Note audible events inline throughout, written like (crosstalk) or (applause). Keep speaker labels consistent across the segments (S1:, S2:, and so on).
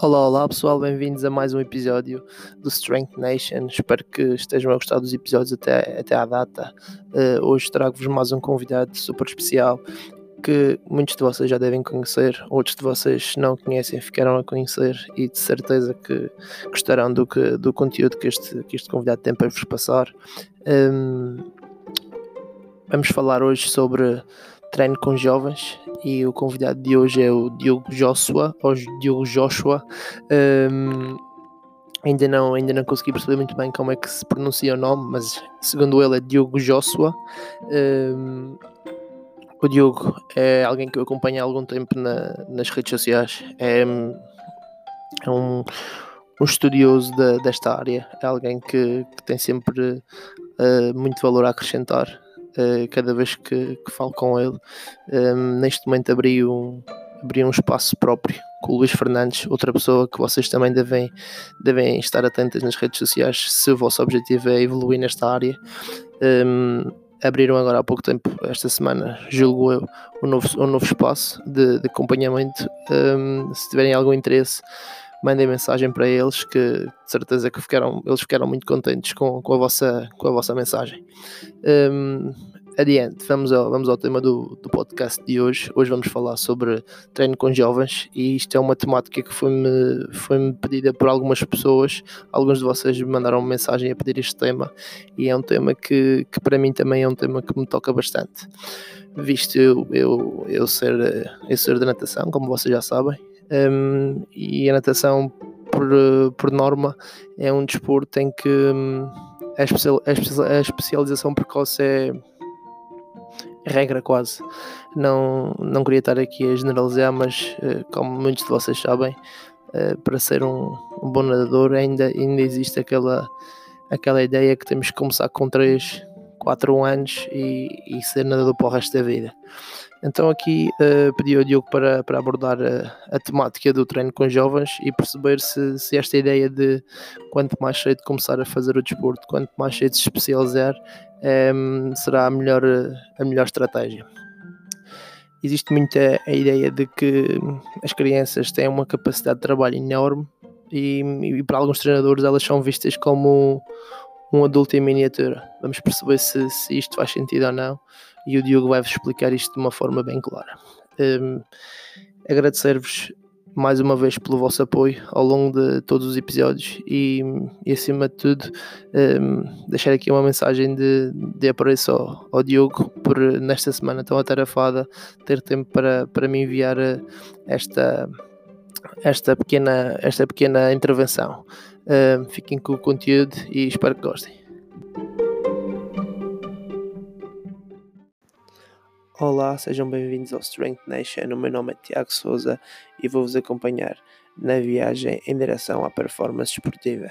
S1: Olá, olá pessoal, bem-vindos a mais um episódio do Strength Nation. Espero que estejam a gostar dos episódios até, até à data. Uh, hoje trago-vos mais um convidado super especial que muitos de vocês já devem conhecer, outros de vocês não conhecem, ficaram a conhecer e de certeza que gostarão do, que, do conteúdo que este, que este convidado tem para vos passar. Um, vamos falar hoje sobre treino com jovens e o convidado de hoje é o Diogo Joshua, ou Diogo Joshua. Um, ainda não, ainda não consegui perceber muito bem como é que se pronuncia o nome, mas segundo ele é Diogo Joshua. Um, o Diogo é alguém que eu acompanho há algum tempo na, nas redes sociais. É, é um, um estudioso de, desta área, é alguém que, que tem sempre uh, muito valor a acrescentar uh, cada vez que, que, falo com ele. Um, ehm, neste momento abri um, abri um espaço próprio com o Luís Fernandes, outra pessoa que vocês também devem, devem estar atentas nas redes sociais se o vosso objetivo é evoluir nesta área. Um, ehm, abriram agora há pouco tempo, esta semana, julgo eu, um novo, um novo espaço de, de acompanhamento. Um, ehm, se tiverem algum interesse, mandem mensagem para eles que de certeza que ficaram, eles ficaram muito contentes com, com, a, vossa, com a vossa mensagem. Um, adiante, vamos ao, vamos ao tema do, do podcast de hoje. Hoje vamos falar sobre treino com jovens e isto é uma temática que foi-me foi pedida por algumas pessoas. Alguns de vocês me mandaram uma mensagem a pedir este tema e é um tema que, que para mim também é um tema que me toca bastante. Visto eu, eu, eu, ser, eu ser de natação, como vocês já sabem, um, e a natação, por, por norma, é um desporto em que um, a, especial, a, especialização precoce é regra quase. Não, não queria estar aqui a generalizar, mas uh, como muitos de vocês sabem, uh, para ser um, um, bom nadador ainda, ainda existe aquela, aquela ideia que temos que começar com 3, 4 anos e, e ser nadador para o resto da vida. Então aqui uh, pedi ao Diogo para, para abordar a, a, temática do treino com jovens e perceber se, se esta ideia de quanto mais cedo começar a fazer o desporto, quanto mais cedo se especializar, um, ehm, será a melhor, a melhor estratégia. Existe muita a ideia de que as crianças têm uma capacidade de trabalho enorme e, e para alguns treinadores elas são vistas como um adulto em miniatura. Vamos perceber se, se isto faz sentido ou não e o Diogo vai-vos explicar isto de uma forma bem clara. Um, Agradecer-vos mais uma vez pelo vosso apoio ao longo de todos os episódios e, e acima de tudo um, deixar aqui uma mensagem de, de apreço ao, ao, Diogo por nesta semana tão atarefada ter tempo para, para me enviar eh, esta, esta, pequena, esta pequena intervenção. Um, fiquem com o conteúdo e espero que gostem. Olá, sejam bem-vindos ao Strength Nation. O meu nome é Tiago Souza e vou-vos acompanhar na viagem em direção à performance esportiva.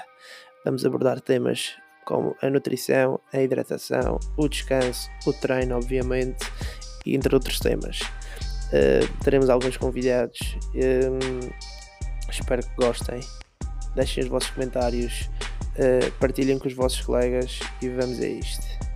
S1: Vamos abordar temas como a nutrição, a hidratação, o descanso, o treino, obviamente, entre outros temas. Uh, teremos alguns convidados. Espero que gostem. Deixem os vossos comentários, uh, partilhem com os vossos colegas e vamos a isto.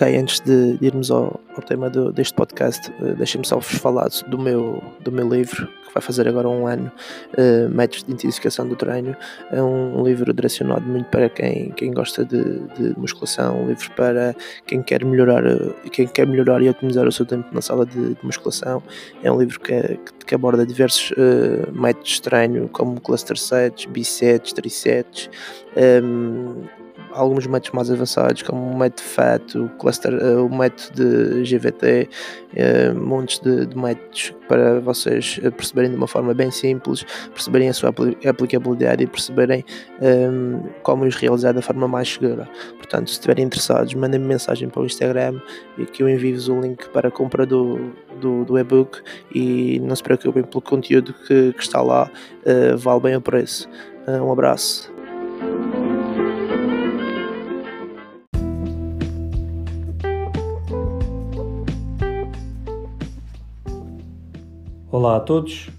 S1: Ok, antes de irmos ao, ao tema do, deste podcast, uh, deixem-me só vos falar do meu, do meu livro, que vai fazer agora um ano, uh, Métodos de Intensificação do Treino. É um, livro direcionado muito para quem, quem gosta de, de musculação, um livro para quem quer melhorar, quem quer melhorar e otimizar o seu tempo na sala de, de musculação. É um livro que, que, aborda diversos uh, métodos de treino, como cluster sets, bisets, trisets, um, alguns métodos mais avançados, como o método FAT, o, cluster, uh, o método de GVT, eh, montes de, de, métodos para vocês eh, perceberem de uma forma bem simples, perceberem a sua aplicabilidade e perceberem um, ehm, como os realizar da forma mais segura. Portanto, se estiverem interessados, mandem-me mensagem para o Instagram e que eu envio-vos o link para a compra do, do, do e-book e não se preocupem pelo conteúdo que, que está lá, uh, vale bem o preço. um abraço.
S2: Olá a todos,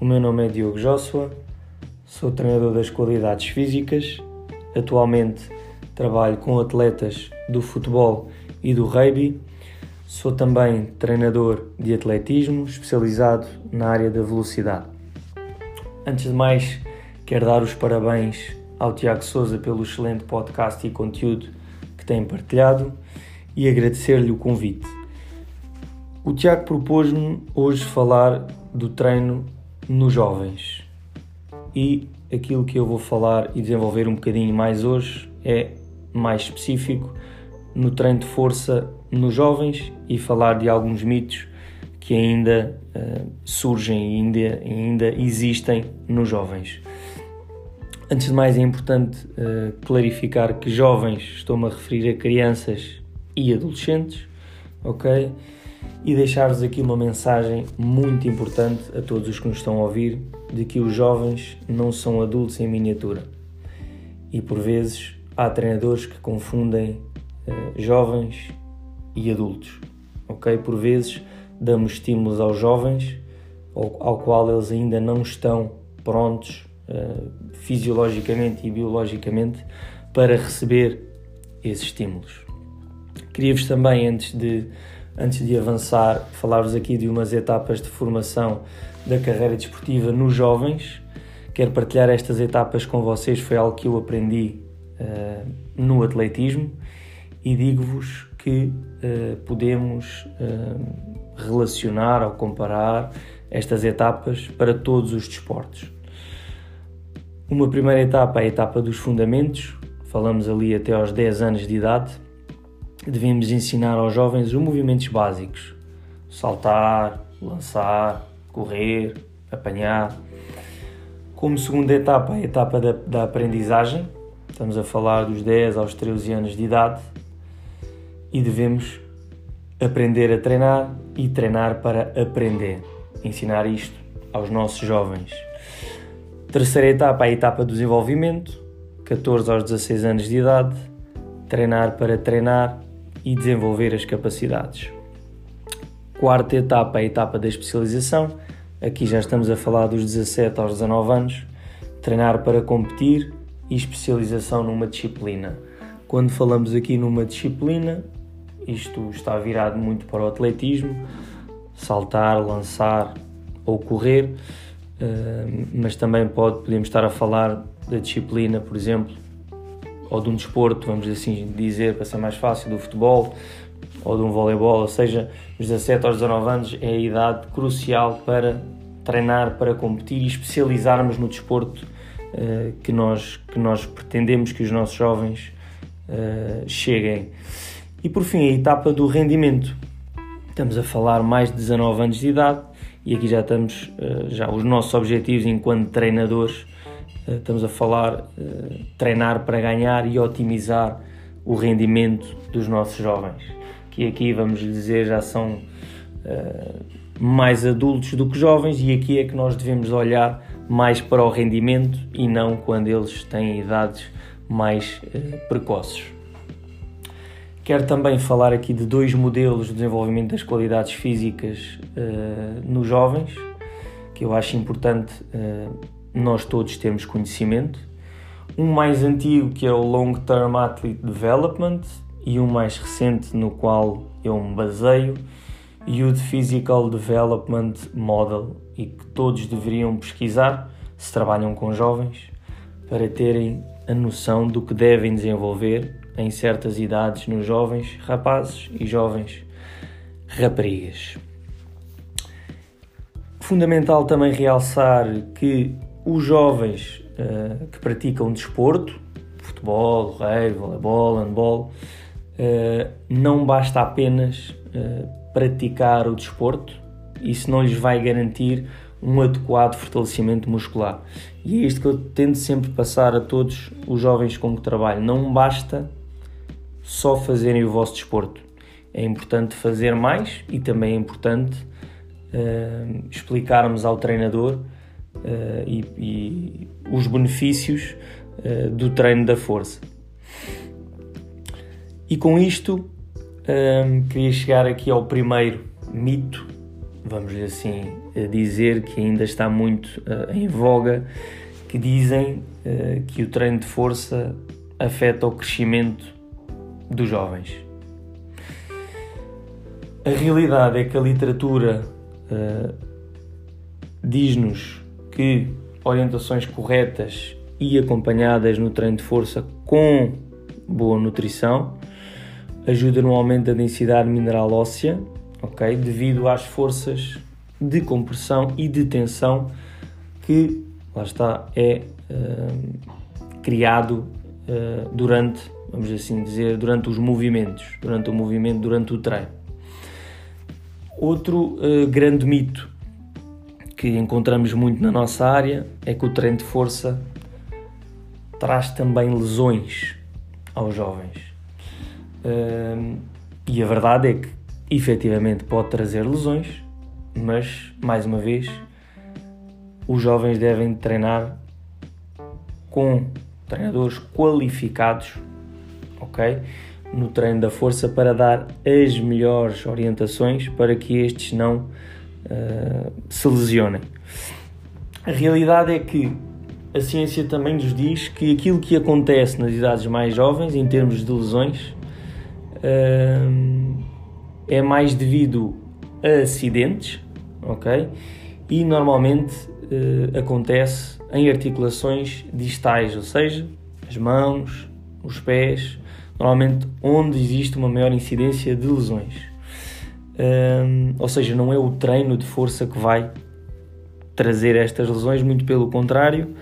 S2: o meu nome é Diogo Joshua, sou treinador das qualidades físicas, atualmente trabalho com atletas do futebol e do rugby. Sou também treinador de atletismo, especializado na área da velocidade. Antes de mais, quero dar os parabéns ao Tiago Souza pelo excelente podcast e conteúdo que tem partilhado e agradecer-lhe o convite. O Tiago propôs-me hoje falar do treino nos jovens e aquilo que eu vou falar e desenvolver um bocadinho mais hoje é mais específico no treino de força nos jovens e falar de alguns mitos que ainda uh, surgem e ainda, ainda existem nos jovens. Antes de mais, é importante uh, clarificar que jovens estou-me a referir a crianças e adolescentes, ok? E deixar-vos aqui uma mensagem muito importante a todos os que nos estão a ouvir de que os jovens não são adultos em miniatura. E por vezes há treinadores que confundem uh, jovens e adultos, ok? Por vezes damos estímulos aos jovens ao, ao qual eles ainda não estão prontos uh, fisiologicamente e biologicamente para receber esses estímulos. Queria-vos também, antes de, antes de avançar, falar-vos aqui de umas etapas de formação da carreira desportiva nos jovens. Quero partilhar estas etapas com vocês, foi algo que eu aprendi uh, no atletismo e digo-vos que uh, podemos uh, relacionar ou comparar estas etapas para todos os desportos. Uma primeira etapa é a etapa dos fundamentos, falamos ali até aos 10 anos de idade. Devemos ensinar aos jovens os movimentos básicos: saltar, lançar, correr, apanhar. Como segunda etapa, a etapa da, da aprendizagem, estamos a falar dos 10 aos 13 anos de idade, e devemos aprender a treinar e treinar para aprender. Ensinar isto aos nossos jovens. Terceira etapa, a etapa do desenvolvimento, 14 aos 16 anos de idade, treinar para treinar e desenvolver as capacidades. Quarta etapa, a etapa da especialização, aqui já estamos a falar dos 17 aos 19 anos, treinar para competir e especialização numa disciplina. Quando falamos aqui numa disciplina, isto está virado muito para o atletismo, saltar, lançar ou correr mas também pode, podemos estar a falar da disciplina, por exemplo, ou de um desporto, vamos assim dizer, para ser mais fácil, do futebol ou de um voleibol, ou seja, os 17 aos 19 anos é a idade crucial para treinar, para competir e especializarmos no desporto uh, que, nós, que nós pretendemos que os nossos jovens uh, cheguem. E por fim, a etapa do rendimento. Estamos a falar mais de 19 anos de idade, e aqui já estamos, eh, já os nossos objetivos enquanto treinadores, estamos a falar eh, treinar para ganhar e otimizar o rendimento dos nossos jovens, que aqui vamos dizer já são mais adultos do que jovens e aqui é que nós devemos olhar mais para o rendimento e não quando eles têm idades mais precoces. Quero também falar aqui de dois modelos de desenvolvimento das qualidades físicas nos jovens, que eu acho importante nós todos termos conhecimento. Um mais antigo, que é o Long Term Athlete Development, e um mais recente, no qual eu me baseio, Youth Physical Development Model, e que todos deveriam pesquisar se trabalham com jovens para terem a noção do que devem desenvolver em certas idades nos jovens rapazes e jovens raparigas. Fundamental também realçar que os jovens uh, que praticam desporto, futebol, rei, voleibol, handball, uh, não basta apenas uh, praticar o desporto, isso não lhes vai garantir um adequado fortalecimento muscular. E é isto que eu tento sempre passar a todos os jovens com que trabalho. Não basta só fazerem o vosso desporto. É importante fazer mais e também é importante uh, explicarmos ao treinador e, e, os benefícios uh, do treino da força. E com isto, queria chegar aqui ao primeiro mito, vamos assim dizer, que ainda está muito em voga, que dizem que o treino de força afeta o crescimento dos jovens. A realidade é que a literatura diz-nos que orientações corretas e acompanhadas no treino de força com boa nutrição ajuda no aumento da densidade mineral óssea, ok? Devido às forças de compressão e de tensão que, lá está, é uh, criado uh, durante, vamos assim dizer, durante os movimentos, durante o movimento, durante o treino. Outro uh, grande mito que encontramos muito na nossa área é que o treino de força traz também lesões aos jovens. e a verdade é que efetivamente pode trazer lesões, mas mais uma vez os jovens devem treinar com treinadores qualificados, ok? No treino da força para dar as melhores orientações para que estes não uh, se lesionem. A realidade é que a ciência também nos diz que aquilo que acontece nas idades mais jovens, em termos de lesões, uh, é mais devido a acidentes, ok? E normalmente uh, acontece em articulações distais, ou seja, as mãos, os pés, normalmente onde existe uma maior incidência de lesões. Um, ou seja, não é o treino de força que vai trazer estas lesões, muito pelo contrário.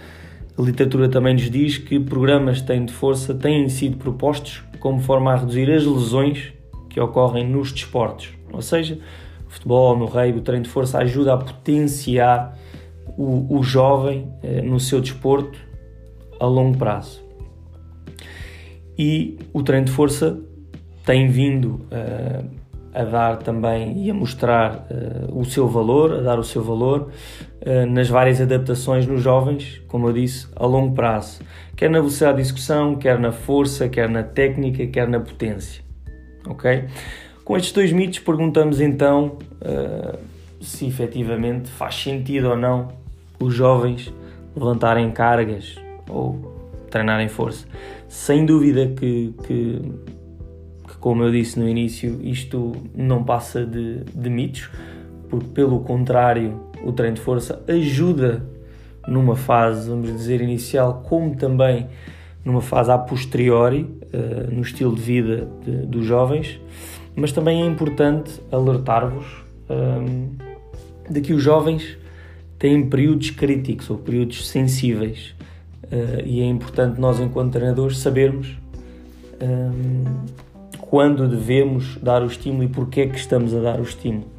S2: A literatura também nos diz que programas de treino de força têm sido propostos como forma a reduzir as lesões que ocorrem nos desportos. Ou seja, o futebol, no rei, o treino de força ajuda a potenciar o, o jovem eh, no seu desporto a longo prazo. E o treino de força tem vindo uh, a dar também e a mostrar uh, o seu valor, a dar o seu valor uh, nas várias adaptações nos jovens, como eu disse, a longo prazo, quer na velocidade de execução, quer na força, quer na técnica, quer na potência. Ok? Com estes dois mitos, perguntamos então se efetivamente faz sentido ou não os jovens levantarem cargas ou treinarem força. Sem dúvida que, que, como eu disse no início, isto não passa de, de mitos, porque pelo contrário, o treino de força ajuda numa fase, vamos dizer, inicial, como também numa fase a posteriori, uh, no estilo de vida de, dos jovens, mas também é importante alertar-vos um, eh, de que os jovens têm períodos críticos ou períodos sensíveis uh, e é importante nós, enquanto treinadores, sabermos um, quando devemos dar o estímulo e porque é que estamos a dar o estímulo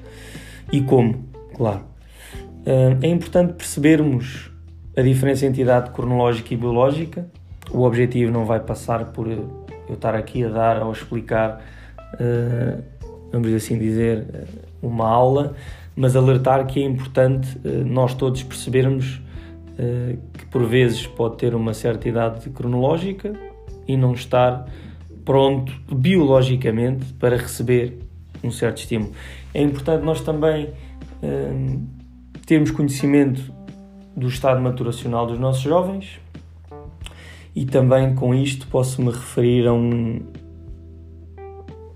S2: e como, claro. Uh, é importante percebermos a diferença entre idade cronológica e biológica. O objetivo não vai passar por eu estar aqui a dar ou a explicar, uh, vamos assim dizer, uma aula, mas alertar que é importante uh, nós todos percebermos que por vezes pode ter uma certa idade cronológica e não estar pronto biologicamente para receber um certo estímulo. É importante nós também uh, termos conhecimento do estado maturacional dos nossos jovens e também com isto posso me referir a um,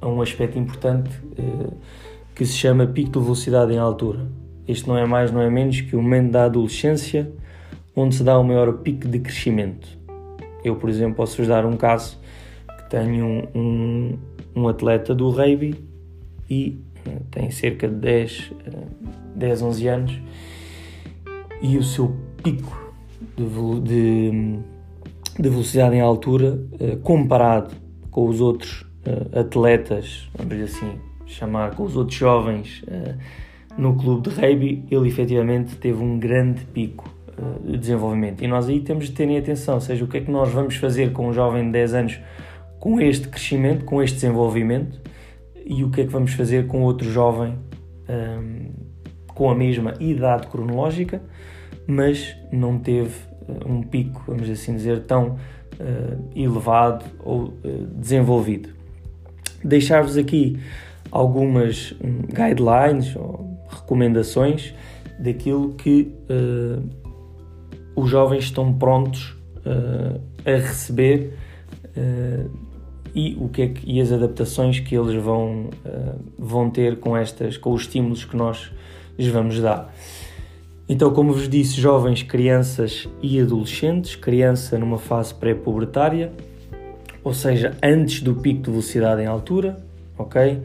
S2: a um aspecto importante que se chama pico de velocidade em altura. Este não é mais, não é menos que o momento da adolescência onde se dá o maior pico de crescimento. Eu, por exemplo, posso-vos dar um caso tenho um, um, atleta do rugby e uh, tem cerca de 10, uh, 10, 11 anos e o seu pico de, de, de velocidade em altura uh, comparado com os outros uh, atletas, vamos dizer assim, chamar com os outros jovens no clube de rugby, ele efetivamente teve um grande pico de desenvolvimento. E nós aí temos de terem atenção, ou seja, o que é que nós vamos fazer com um jovem de 10 anos com este crescimento, com este desenvolvimento, e o que é que vamos fazer com outro jovem um, com a mesma idade cronológica, mas não teve uh, um pico, vamos assim dizer, tão elevado ou desenvolvido. Deixar-vos aqui algumas hum, guidelines ou recomendações daquilo que uh, os jovens estão prontos uh, a receber e o que é que, e as adaptações que eles vão, vão ter com estas com os estímulos que nós lhes vamos dar. Então, como vos disse, jovens, crianças e adolescentes, criança numa fase pré-pubertária, ou seja, antes do pico de velocidade em altura, ok?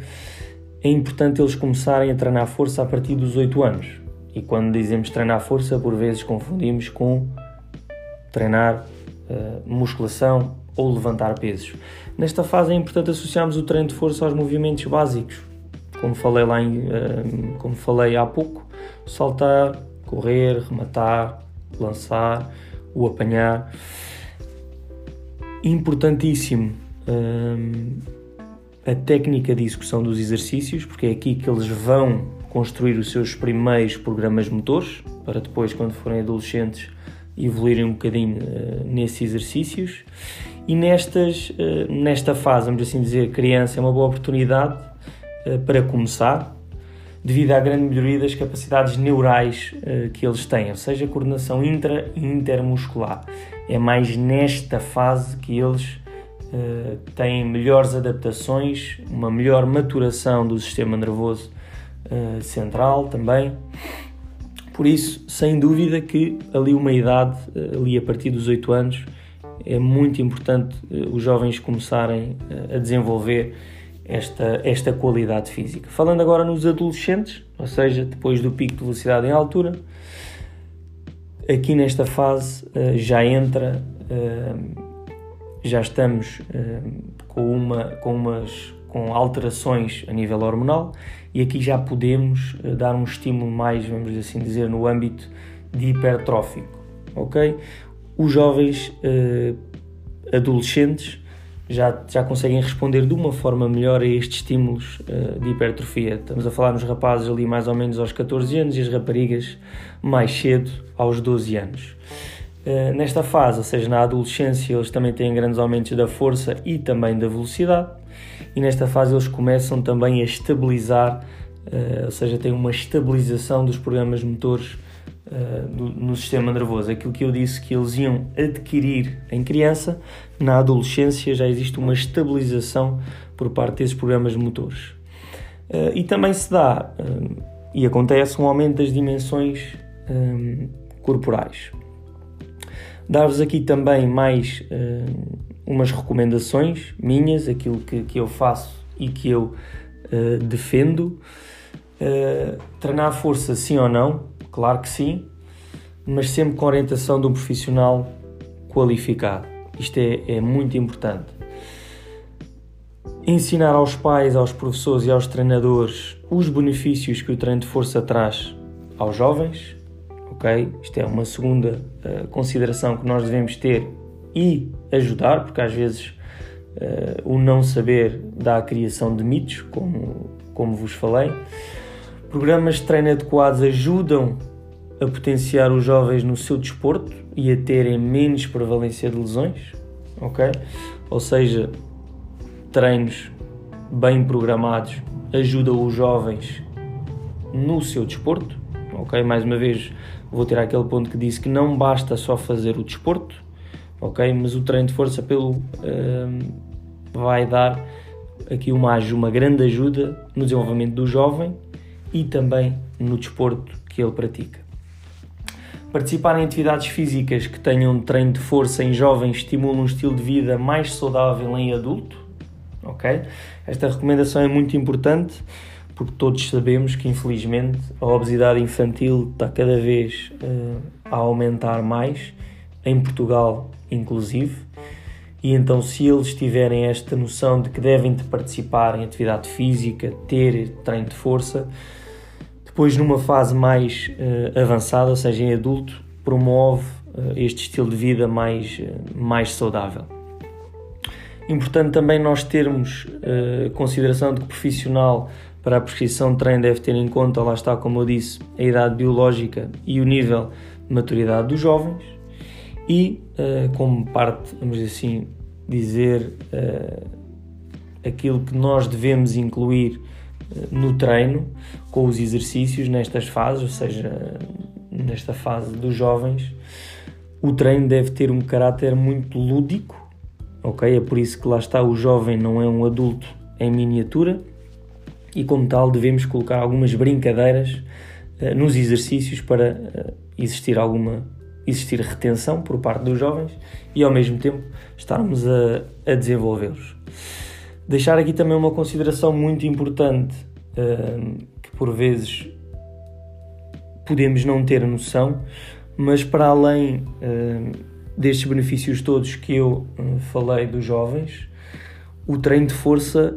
S2: É importante eles começarem a treinar força a partir dos 8 anos. E quando dizemos treinar força, por vezes confundimos com treinar uh, musculação ou levantar pesos. Nesta fase é importante associarmos o treino de força aos movimentos básicos, como falei lá em, uh, como falei há pouco, saltar, correr, rematar, lançar, o apanhar. Importantíssimo hum, a técnica de execução dos exercícios, porque é aqui que eles vão construir os seus primeiros programas motores, para depois, quando forem adolescentes, evoluírem um bocadinho uh, nesses exercícios. E nestas, uh, nesta fase, vamos assim dizer, criança é uma boa oportunidade uh, para começar, devido à grande melhoria das capacidades neurais uh, que eles têm, ou seja, coordenação intra e intermuscular. É mais nesta fase que eles têm melhores adaptações, uma melhor maturação do sistema nervoso central também. Por isso, sem dúvida que ali uma idade, ali a partir dos 8 anos, é muito importante os jovens começarem a desenvolver esta, esta qualidade física. Falando agora nos adolescentes, ou seja, depois do pico de velocidade em altura, aqui nesta fase uh, já entra, já estamos com, uma, com, umas, com alterações a nível hormonal e aqui já podemos dar um estímulo mais, vamos assim dizer, no âmbito de hipertrófico, ok? Os jovens adolescentes já, já conseguem responder de uma forma melhor a estes estímulos uh, de hipertrofia. Estamos a falar nos rapazes ali mais ou menos aos 14 anos e as raparigas mais cedo, aos 12 anos. Uh, nesta fase, ou seja, na adolescência, eles também têm grandes aumentos da força e também da velocidade, e nesta fase eles começam também a estabilizar, uh, ou seja, têm uma estabilização dos programas motores uh, no, sistema nervoso. Aquilo que eu disse que eles iam adquirir em criança, na adolescência já existe uma estabilização por parte desses programas motores. Uh, e também se dá, uh, e acontece, um aumento das dimensões um, corporais. Dar-vos aqui também mais umas recomendações minhas, aquilo que, que eu faço e que eu defendo. treinar força sim ou não, Claro que sim, mas sempre com orientação de um profissional qualificado. Isto é, é muito importante. Ensinar aos pais, aos professores e aos treinadores os benefícios que o treino de força traz aos jovens, ok? Isto é uma segunda uh, consideração que nós devemos ter e ajudar, porque às vezes uh, o não saber dá a criação de mitos, como, como vos falei. Programas de treino adequados ajudam a potenciar os jovens no seu desporto e a terem menos prevalência de lesões, ok? Ou seja, treinos bem programados ajudam os jovens no seu desporto, ok? Mais uma vez, vou tirar aquele ponto que disse que não basta só fazer o desporto, ok? Mas o treino de força pelo um, vai dar aqui uma, uma grande ajuda no desenvolvimento do jovem e também no desporto que ele pratica. Participar em atividades físicas que tenham treino de força em jovens estimula um estilo de vida mais saudável em adulto. Ok? Esta recomendação é muito importante porque todos sabemos que infelizmente a obesidade infantil está cada vez uh, a aumentar mais, em Portugal inclusive, e então se eles tiverem esta noção de que devem de participar em atividade física, ter treino de força, depois, numa fase mais uh, avançada, ou seja, em adulto, promove uh, este estilo de vida mais, uh, mais saudável. Importante também nós termos consideração de que o profissional para a prescrição de treino deve ter em conta, lá está, como eu disse, a idade biológica e o nível de maturidade dos jovens e, como parte, vamos assim, dizer aquilo que nós devemos incluir no treino, com os exercícios nestas fases, ou seja, nesta fase dos jovens, o treino deve ter um caráter muito lúdico, ok? É por isso que lá está, o jovem não é um adulto em miniatura e, como tal, devemos colocar algumas brincadeiras uh, nos exercícios para uh, existir alguma existir retenção por parte dos jovens e, ao mesmo tempo, estarmos a, a desenvolvê-los. Deixar aqui também uma consideração muito importante uh, que, por vezes, podemos não ter noção, mas para além destes benefícios todos que eu falei dos jovens, o treino de força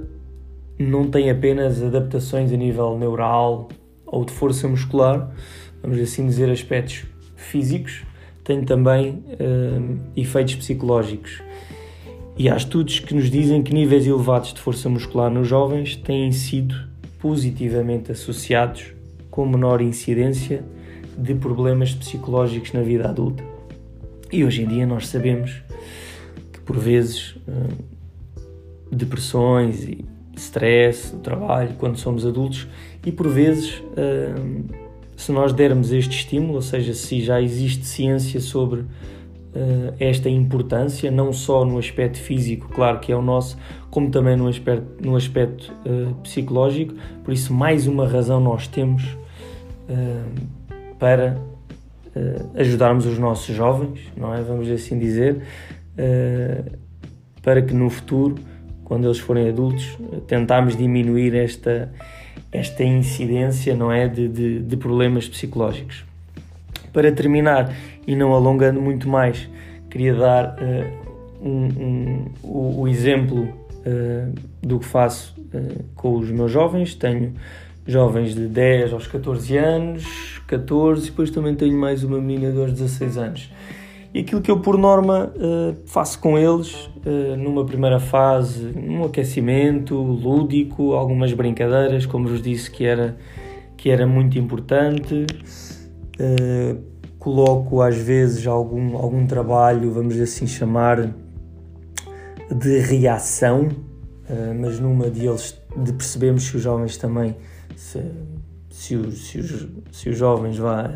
S2: não tem apenas adaptações a nível neural ou de força muscular, vamos assim dizer, aspectos físicos, tem também efeitos psicológicos. E há estudos que nos dizem que níveis elevados de força muscular nos jovens têm sido positivamente associados com menor incidência de problemas psicológicos na vida adulta. E hoje em dia nós sabemos que por vezes uh, depressões e stress, o trabalho, quando somos adultos, e por vezes, hum, se nós dermos este estímulo, ou seja, se já existe ciência sobre hum, esta importância, não só no aspecto físico, claro que é o nosso, como também no aspecto, no aspecto hum, psicológico, por isso, mais uma razão nós temos para ajudarmos os nossos jovens, não é? Vamos assim dizer, para que no futuro quando eles forem adultos, tentarmos diminuir esta, esta incidência não é, de, de, de problemas psicológicos. Para terminar, e não alongando muito mais, queria dar uh, um, um, o, o, exemplo uh, do que faço uh, com os meus jovens. Tenho jovens de 10 aos 14 anos, 14, e depois também tenho mais uma menina de aos 16 anos. E aquilo que eu, por norma, faço com eles, numa primeira fase, um aquecimento lúdico, algumas brincadeiras, como vos disse que era, que era muito importante. Uh, coloco às vezes algum, algum trabalho, vamos assim chamar, de reação, mas numa de eles de percebemos que os jovens também se, se os, se os, se os jovens, vá,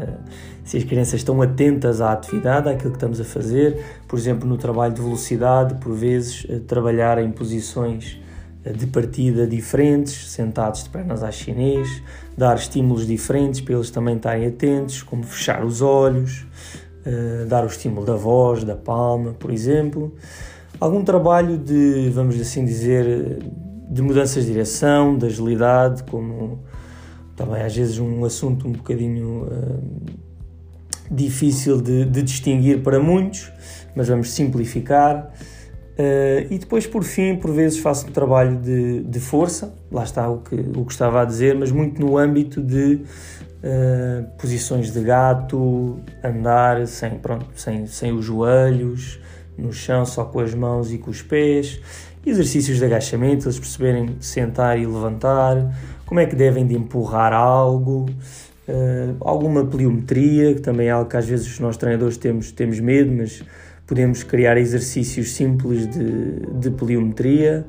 S2: se as crianças estão atentas à atividade, àquilo que estamos a fazer, por exemplo, no trabalho de velocidade, por vezes eh, trabalhar em posições eh, de partida diferentes, sentados de pernas à chinês, dar estímulos diferentes para eles também estarem atentos, como fechar os olhos, uh, dar o estímulo da voz, da palma, por exemplo. Algum trabalho de, vamos assim dizer, de mudanças de direção, de agilidade, como também às vezes um assunto um bocadinho uh, difícil de, de, distinguir para muitos, mas vamos simplificar. Uh, e depois, por fim, por vezes faço um trabalho de, de força, lá está o que, o que estava a dizer, mas muito no âmbito de uh, posições de gato, andar sem, pronto, sem, sem os joelhos, no chão só com as mãos e com os pés, exercícios de agachamento, eles perceberem sentar e levantar, como é que devem de empurrar algo, uh, alguma pliometria, que também é algo que às vezes nós treinadores temos, temos medo, mas podemos criar exercícios simples de, de pliometria,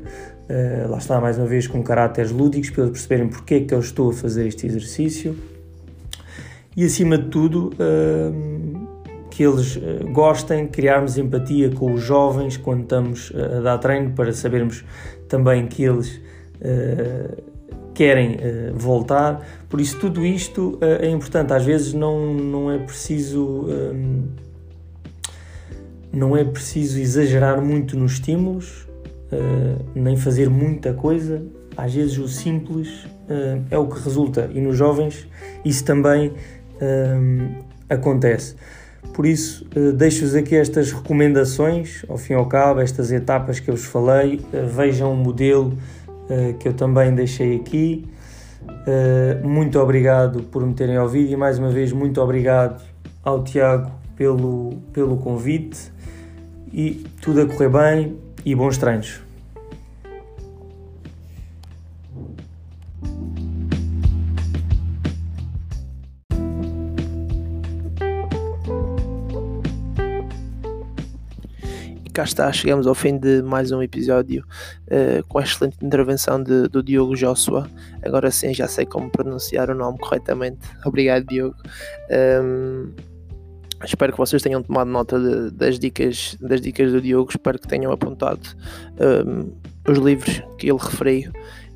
S2: uh, lá está mais uma vez com caráteres lúdicos, para eles perceberem porque é que eu estou a fazer este exercício. E acima de tudo, uh, que eles gostem, criarmos empatia com os jovens quando estamos a dar treino, para sabermos também que eles querem uh, voltar. Por isso, tudo isto uh, é importante. Às vezes não, não é preciso. Não é preciso exagerar muito nos estímulos, uh, nem fazer muita coisa. Às vezes o simples é o que resulta, e nos jovens isso também ehm, acontece. Por isso, deixo-vos aqui estas recomendações, ao fim e ao cabo, estas etapas que eu vos falei. Vejam o modelo uh, que eu também deixei aqui. Uh, muito obrigado por me terem ouvido e mais uma vez muito obrigado ao Tiago pelo, pelo convite e tudo a correr bem e bons treinos.
S1: cá está, chegamos ao fim de mais um episódio uh, com a excelente intervenção de, do Diogo Joshua. Agora sim já sei como pronunciar o nome corretamente. Obrigado, Diogo. Um, ehm, Espero que vocês tenham tomado nota de, das, dicas, das dicas do Diogo. Espero que tenham apontado um, os livros que ele referiu.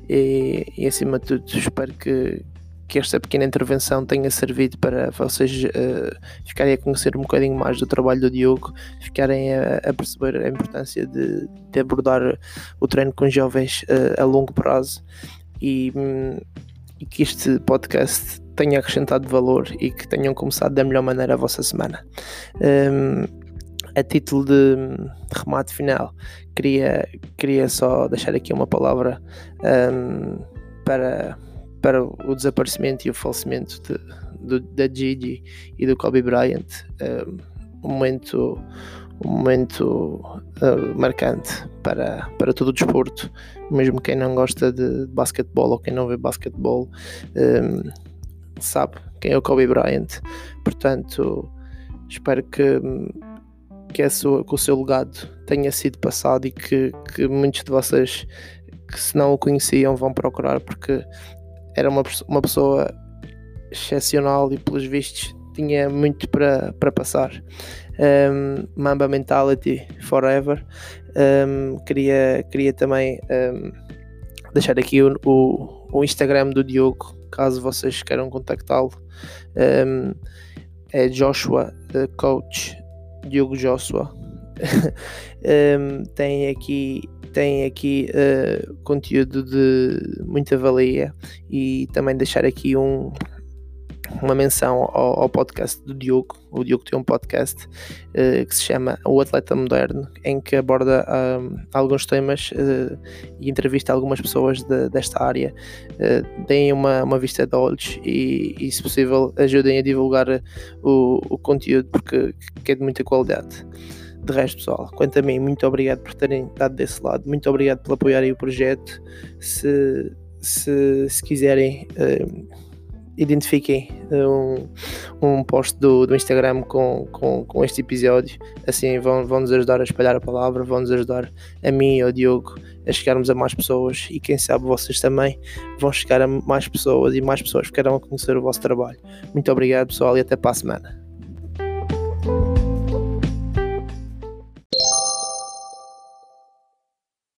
S1: E, e, acima de tudo, espero que, que esta pequena intervenção tenha servido para vocês uh, ficarem a conhecer um bocadinho mais do trabalho do Diogo, ficarem a, a perceber a importância de, de, abordar o treino com jovens uh, a longo prazo e, um, e que este podcast tenha acrescentado valor e que tenham começado da melhor maneira a vossa semana. Um, a título de remate final, queria, queria só deixar aqui uma palavra um, para, para o desaparecimento e o falecimento de, do, da Gigi e do Kobe Bryant. Um, um momento, um momento uh, marcante para, para todo o desporto, mesmo quem não gosta de basquetebol ou quem não vê basquetebol. Um, sabe quem é o Kobe Bryant. Portanto, espero que, que, sua, que o seu legado tenha sido passado e que, que muitos de vocês que se não o conheciam vão procurar porque era uma, uma pessoa excepcional e pelos vistos tinha muito para, para passar. Um, Mamba Mentality Forever. Um, queria, queria também um, deixar aqui o, o, o Instagram do Diogo caso vocês queiram contactá-lo. Um, é Joshua Coach Diogo Joshua. um, (laughs) tem aqui tem aqui uh, conteúdo de muita valia e também deixar aqui um uma menção ao, ao, podcast do Diogo. O Diogo tem um podcast uh, que se chama O Atleta Moderno, em que aborda alguns temas uh, e entrevista algumas pessoas de, desta área. Uh, deem uma, uma vista de olhos e, e, se possível, ajudem a divulgar o, o conteúdo, porque é de muita qualidade. De resto, pessoal, quanto a mim, muito obrigado por terem estado desse lado, muito obrigado por apoiarem o projeto. Se, se, se quiserem. Uh, identifiquem um, um post do, do Instagram com, com, com, este episódio. Assim vão, vão nos ajudar a espalhar a palavra, vão nos ajudar a mim e ao Diogo a chegarmos a mais pessoas e quem sabe vocês também vão chegar a mais pessoas e mais pessoas ficarão a conhecer o vosso trabalho. Muito obrigado pessoal e até para a semana.